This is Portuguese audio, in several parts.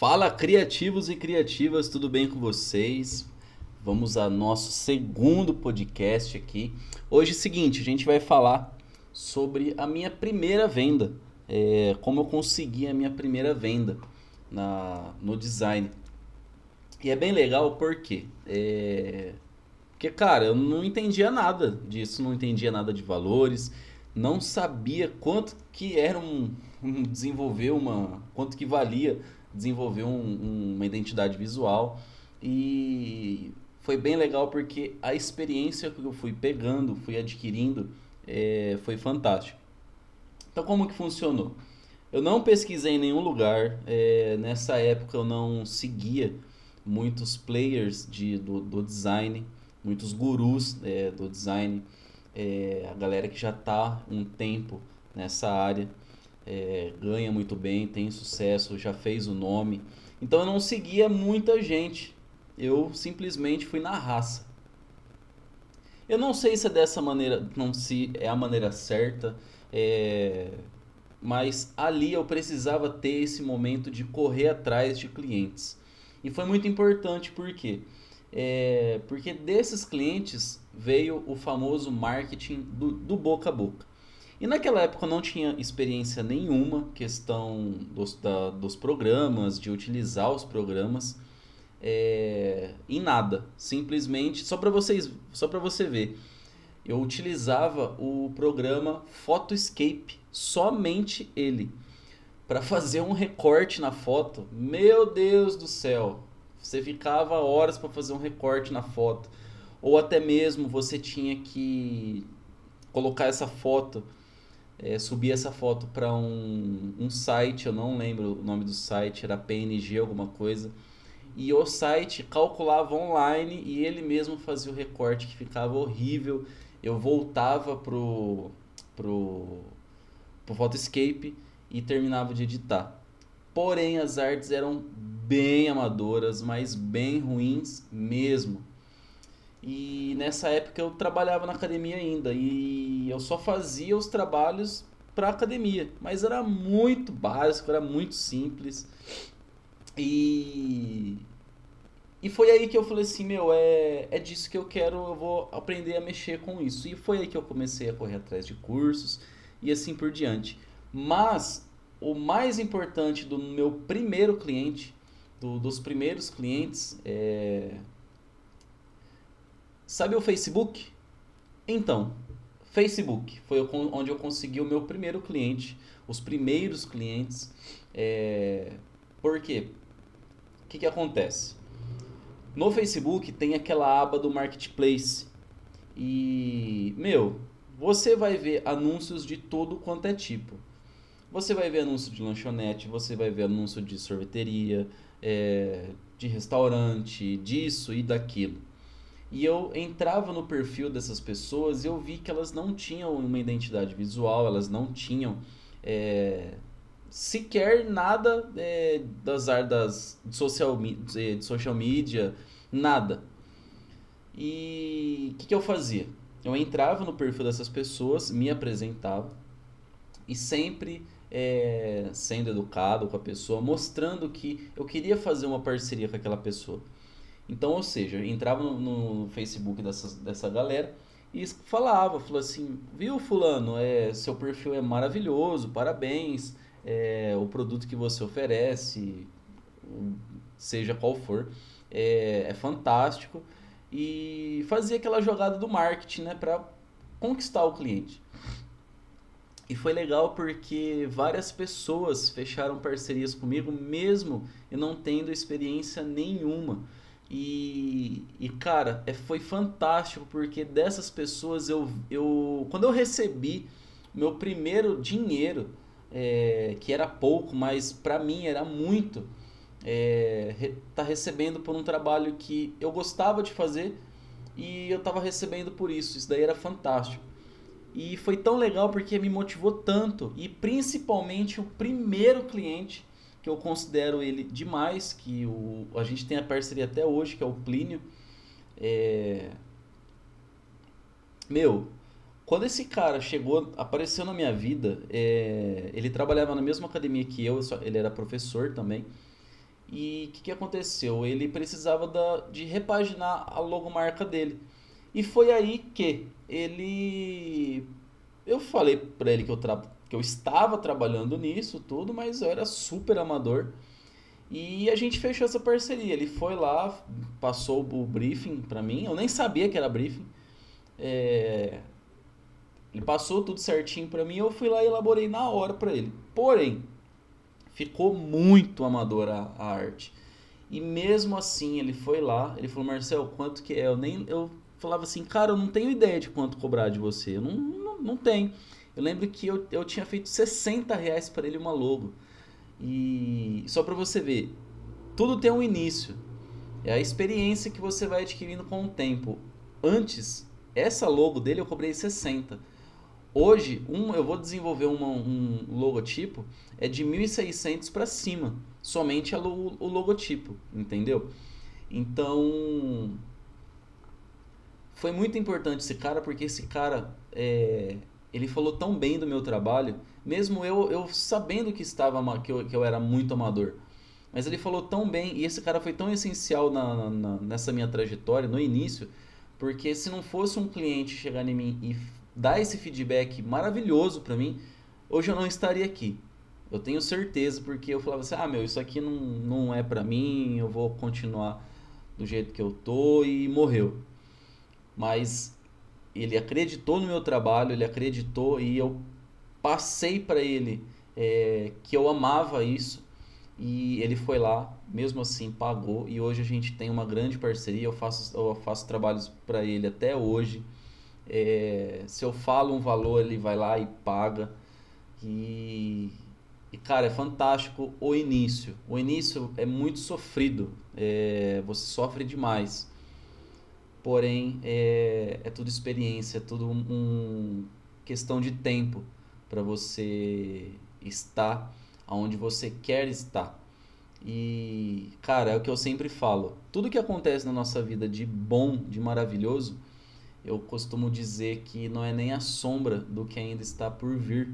Fala criativos e criativas, tudo bem com vocês? Vamos ao nosso segundo podcast aqui. Hoje é o seguinte, a gente vai falar sobre a minha primeira venda, é, como eu consegui a minha primeira venda na, no design. E é bem legal porque, é, porque, cara, eu não entendia nada disso, não entendia nada de valores, não sabia quanto que era um, um desenvolver uma, quanto que valia desenvolver um, uma identidade visual e foi bem legal porque a experiência que eu fui pegando, fui adquirindo, é, foi fantástico. Então como que funcionou? Eu não pesquisei em nenhum lugar, é, nessa época eu não seguia muitos players de, do, do design, muitos gurus é, do design, a galera que já está um tempo nessa área, é, ganha muito bem, tem sucesso, já fez o nome. Então eu não seguia muita gente, eu simplesmente fui na raça. Eu não sei se é dessa maneira, não se é a maneira certa, é, mas ali eu precisava ter esse momento de correr atrás de clientes. E foi muito importante porque é, porque desses clientes veio o famoso marketing do, do, boca a boca. E naquela época eu não tinha experiência nenhuma, questão dos, da, dos programas, de utilizar os programas, é, em nada. Simplesmente, só para vocês, só para você ver, eu utilizava o programa Photoscape, somente ele, para fazer um recorte na foto. Meu Deus do céu, você ficava horas para fazer um recorte na foto. Ou até mesmo você tinha que colocar essa foto, é, subir essa foto para um, um site, eu não lembro o nome do site, era PNG alguma coisa. E o site calculava online e ele mesmo fazia o recorte que ficava horrível. Eu voltava pro, pro, pro Photoscape e terminava de editar. Porém, as artes eram bem amadoras, mas bem ruins mesmo. E nessa época eu trabalhava na academia ainda e eu só fazia os trabalhos para academia, mas era muito básico, era muito simples. E e foi aí que eu falei assim, meu, é, é disso que eu quero, eu vou aprender a mexer com isso. E foi aí que eu comecei a correr atrás de cursos e assim por diante. Mas o mais importante do meu primeiro cliente do, dos primeiros clientes é... Sabe o Facebook? Então, Facebook foi onde eu consegui o meu primeiro cliente, os primeiros clientes. É... Por quê? O que, que acontece? No Facebook tem aquela aba do Marketplace. E, meu, você vai ver anúncios de todo quanto é tipo. Você vai ver anúncio de lanchonete, você vai ver anúncio de sorveteria, é, de restaurante, disso e daquilo. E eu entrava no perfil dessas pessoas e eu vi que elas não tinham uma identidade visual, elas não tinham é, sequer nada é, das áreas de social, de social media, nada. E o que, que eu fazia? Eu entrava no perfil dessas pessoas, me apresentava e sempre é, sendo educado com a pessoa, mostrando que eu queria fazer uma parceria com aquela pessoa. Então, ou seja, entrava no, no Facebook dessa, dessa galera e falava, falou assim, viu fulano, é, seu perfil é maravilhoso, parabéns, é, o produto que você oferece, seja qual for, é, é fantástico e fazia aquela jogada do marketing, né, para conquistar o cliente. E foi legal porque várias pessoas fecharam parcerias comigo, mesmo eu não tendo experiência nenhuma. E, e cara, é, foi fantástico porque dessas pessoas eu, eu quando eu recebi meu primeiro dinheiro, é, que era pouco, mas para mim era muito, é, re, tá recebendo por um trabalho que eu gostava de fazer e eu estava recebendo por isso. Isso daí era fantástico. E foi tão legal porque me motivou tanto. E principalmente o primeiro cliente, que eu considero ele demais, que o, a gente tem a parceria até hoje, que é o Plínio. É... Meu, quando esse cara chegou, apareceu na minha vida, é... ele trabalhava na mesma academia que eu, ele era professor também. E o que, que aconteceu? Ele precisava da, de repaginar a logomarca dele. E foi aí que ele. Eu falei para ele que eu, tra... que eu estava trabalhando nisso, tudo, mas eu era super amador. E a gente fechou essa parceria. Ele foi lá, passou o briefing para mim. Eu nem sabia que era briefing. É... Ele passou tudo certinho para mim. Eu fui lá e elaborei na hora para ele. Porém, ficou muito amador a, a, arte. E mesmo assim, ele foi lá. Ele falou: Marcel, quanto que é? Eu nem. Eu falava assim, cara, eu não tenho ideia de quanto cobrar de você. Eu não, não, não tenho. Eu lembro que eu, eu tinha feito 60 reais para ele uma logo. E só para você ver, tudo tem um início. É a experiência que você vai adquirindo com o tempo. Antes, essa logo dele eu cobrei 60. Hoje, um, eu vou desenvolver uma, um logotipo é de 1.600 para cima, somente lo, o logotipo, entendeu? Então, foi muito importante esse cara porque esse cara é, ele falou tão bem do meu trabalho, mesmo eu, eu sabendo que estava que eu, que eu era muito amador. Mas ele falou tão bem e esse cara foi tão essencial na, na, nessa minha trajetória no início, porque se não fosse um cliente chegar em mim e dar esse feedback maravilhoso para mim, hoje eu não estaria aqui. Eu tenho certeza, porque eu falava assim: ah, meu, isso aqui não, não é para mim, eu vou continuar do jeito que eu tô e morreu mas ele acreditou no meu trabalho, ele acreditou e eu passei para ele é, que eu amava isso e ele foi lá, mesmo assim pagou e hoje a gente tem uma grande parceria. Eu faço, eu faço trabalhos para ele até hoje. É, se eu falo um valor, ele vai lá e paga. E, e cara, é fantástico o início. O início é muito sofrido, é, você sofre demais porém é, é tudo experiência, é tudo um, um questão de tempo para você estar onde você quer estar. E, cara, é o que eu sempre falo. Tudo que acontece na nossa vida de bom, de maravilhoso, eu costumo dizer que não é nem a sombra do que ainda está por vir.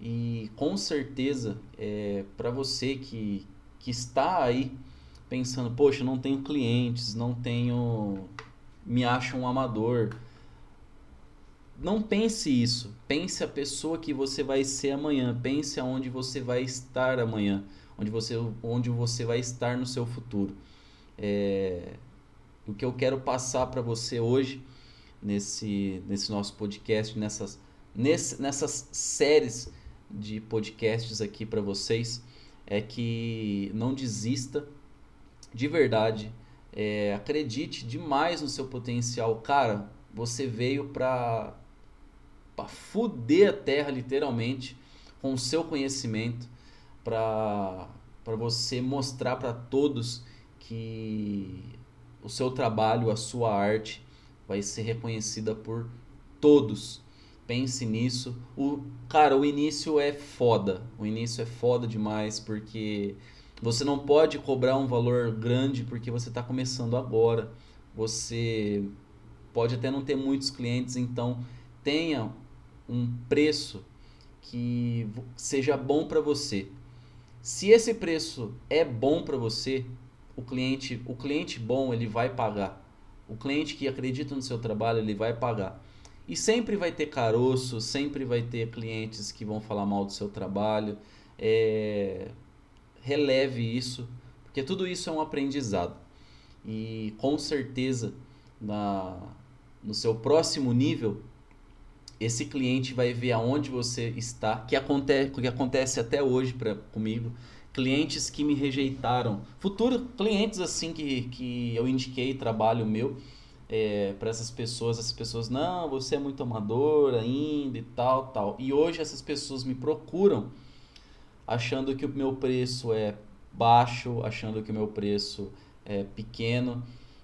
E com certeza, é, para você que, que está aí pensando, poxa, não tenho clientes, não tenho me acha um amador. Não pense isso. Pense a pessoa que você vai ser amanhã. Pense aonde você vai estar amanhã. Onde você, onde você vai estar no seu futuro. É, o que eu quero passar para você hoje, nesse, nesse nosso podcast, nessas, nesse, nessas séries de podcasts aqui para vocês, é que não desista de verdade é, acredite demais no seu potencial. Cara, você veio pra, pra fuder a terra, literalmente, com o seu conhecimento, pra, pra você mostrar para todos que o seu trabalho, a sua arte vai ser reconhecida por todos. Pense nisso. O, cara, o início é foda. O início é foda demais porque você não pode cobrar um valor grande porque você está começando agora. Você pode até não ter muitos clientes, então tenha um preço que seja bom para você. Se esse preço é bom para você, o cliente, o cliente bom, ele vai pagar. O cliente que acredita no seu trabalho, ele vai pagar. E sempre vai ter caroço, sempre vai ter clientes que vão falar mal do seu trabalho. É, releve isso, porque tudo isso é um aprendizado. E com certeza, na, no seu próximo nível, esse cliente vai ver aonde você está, que acontece, que acontece até hoje pra, comigo. Clientes que me rejeitaram, futuros clientes assim que, que eu indiquei trabalho meu é, para essas pessoas, essas pessoas, não, você é muito amador ainda e tal, tal. E hoje essas pessoas me procuram achando que o meu preço é baixo, achando que o meu preço é pequeno.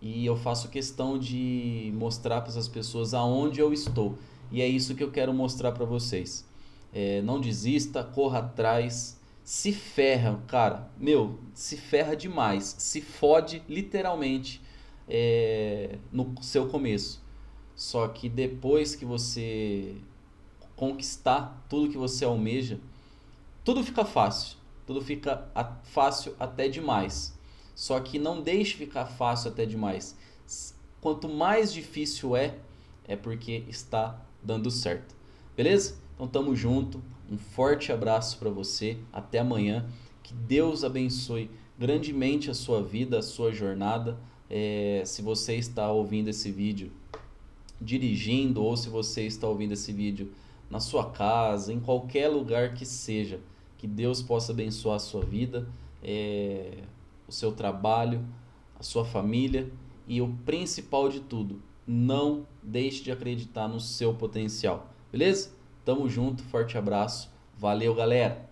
E eu faço questão de mostrar para essas pessoas aonde eu estou. E é isso que eu quero mostrar para vocês. É, não desista, corra atrás, se ferra, cara. Meu, se ferra demais, se fode literalmente é, no seu começo. Só que depois que você conquistar tudo que você almeja, tudo fica fácil. tudo fica fácil até demais. Só que não deixe ficar fácil até demais. Quanto mais difícil é, é porque está dando certo. Beleza? Então tamo junto. Um forte abraço para você. Até amanhã. Que Deus abençoe grandemente a sua vida, a sua jornada. É, se você está ouvindo esse vídeo dirigindo ou se você está ouvindo esse vídeo na sua casa, em qualquer lugar que seja, que Deus possa abençoar a sua vida, é, o seu trabalho, a sua família e o principal de tudo, não deixe de acreditar no seu potencial. Beleza? Tamo junto, forte abraço. Valeu, galera!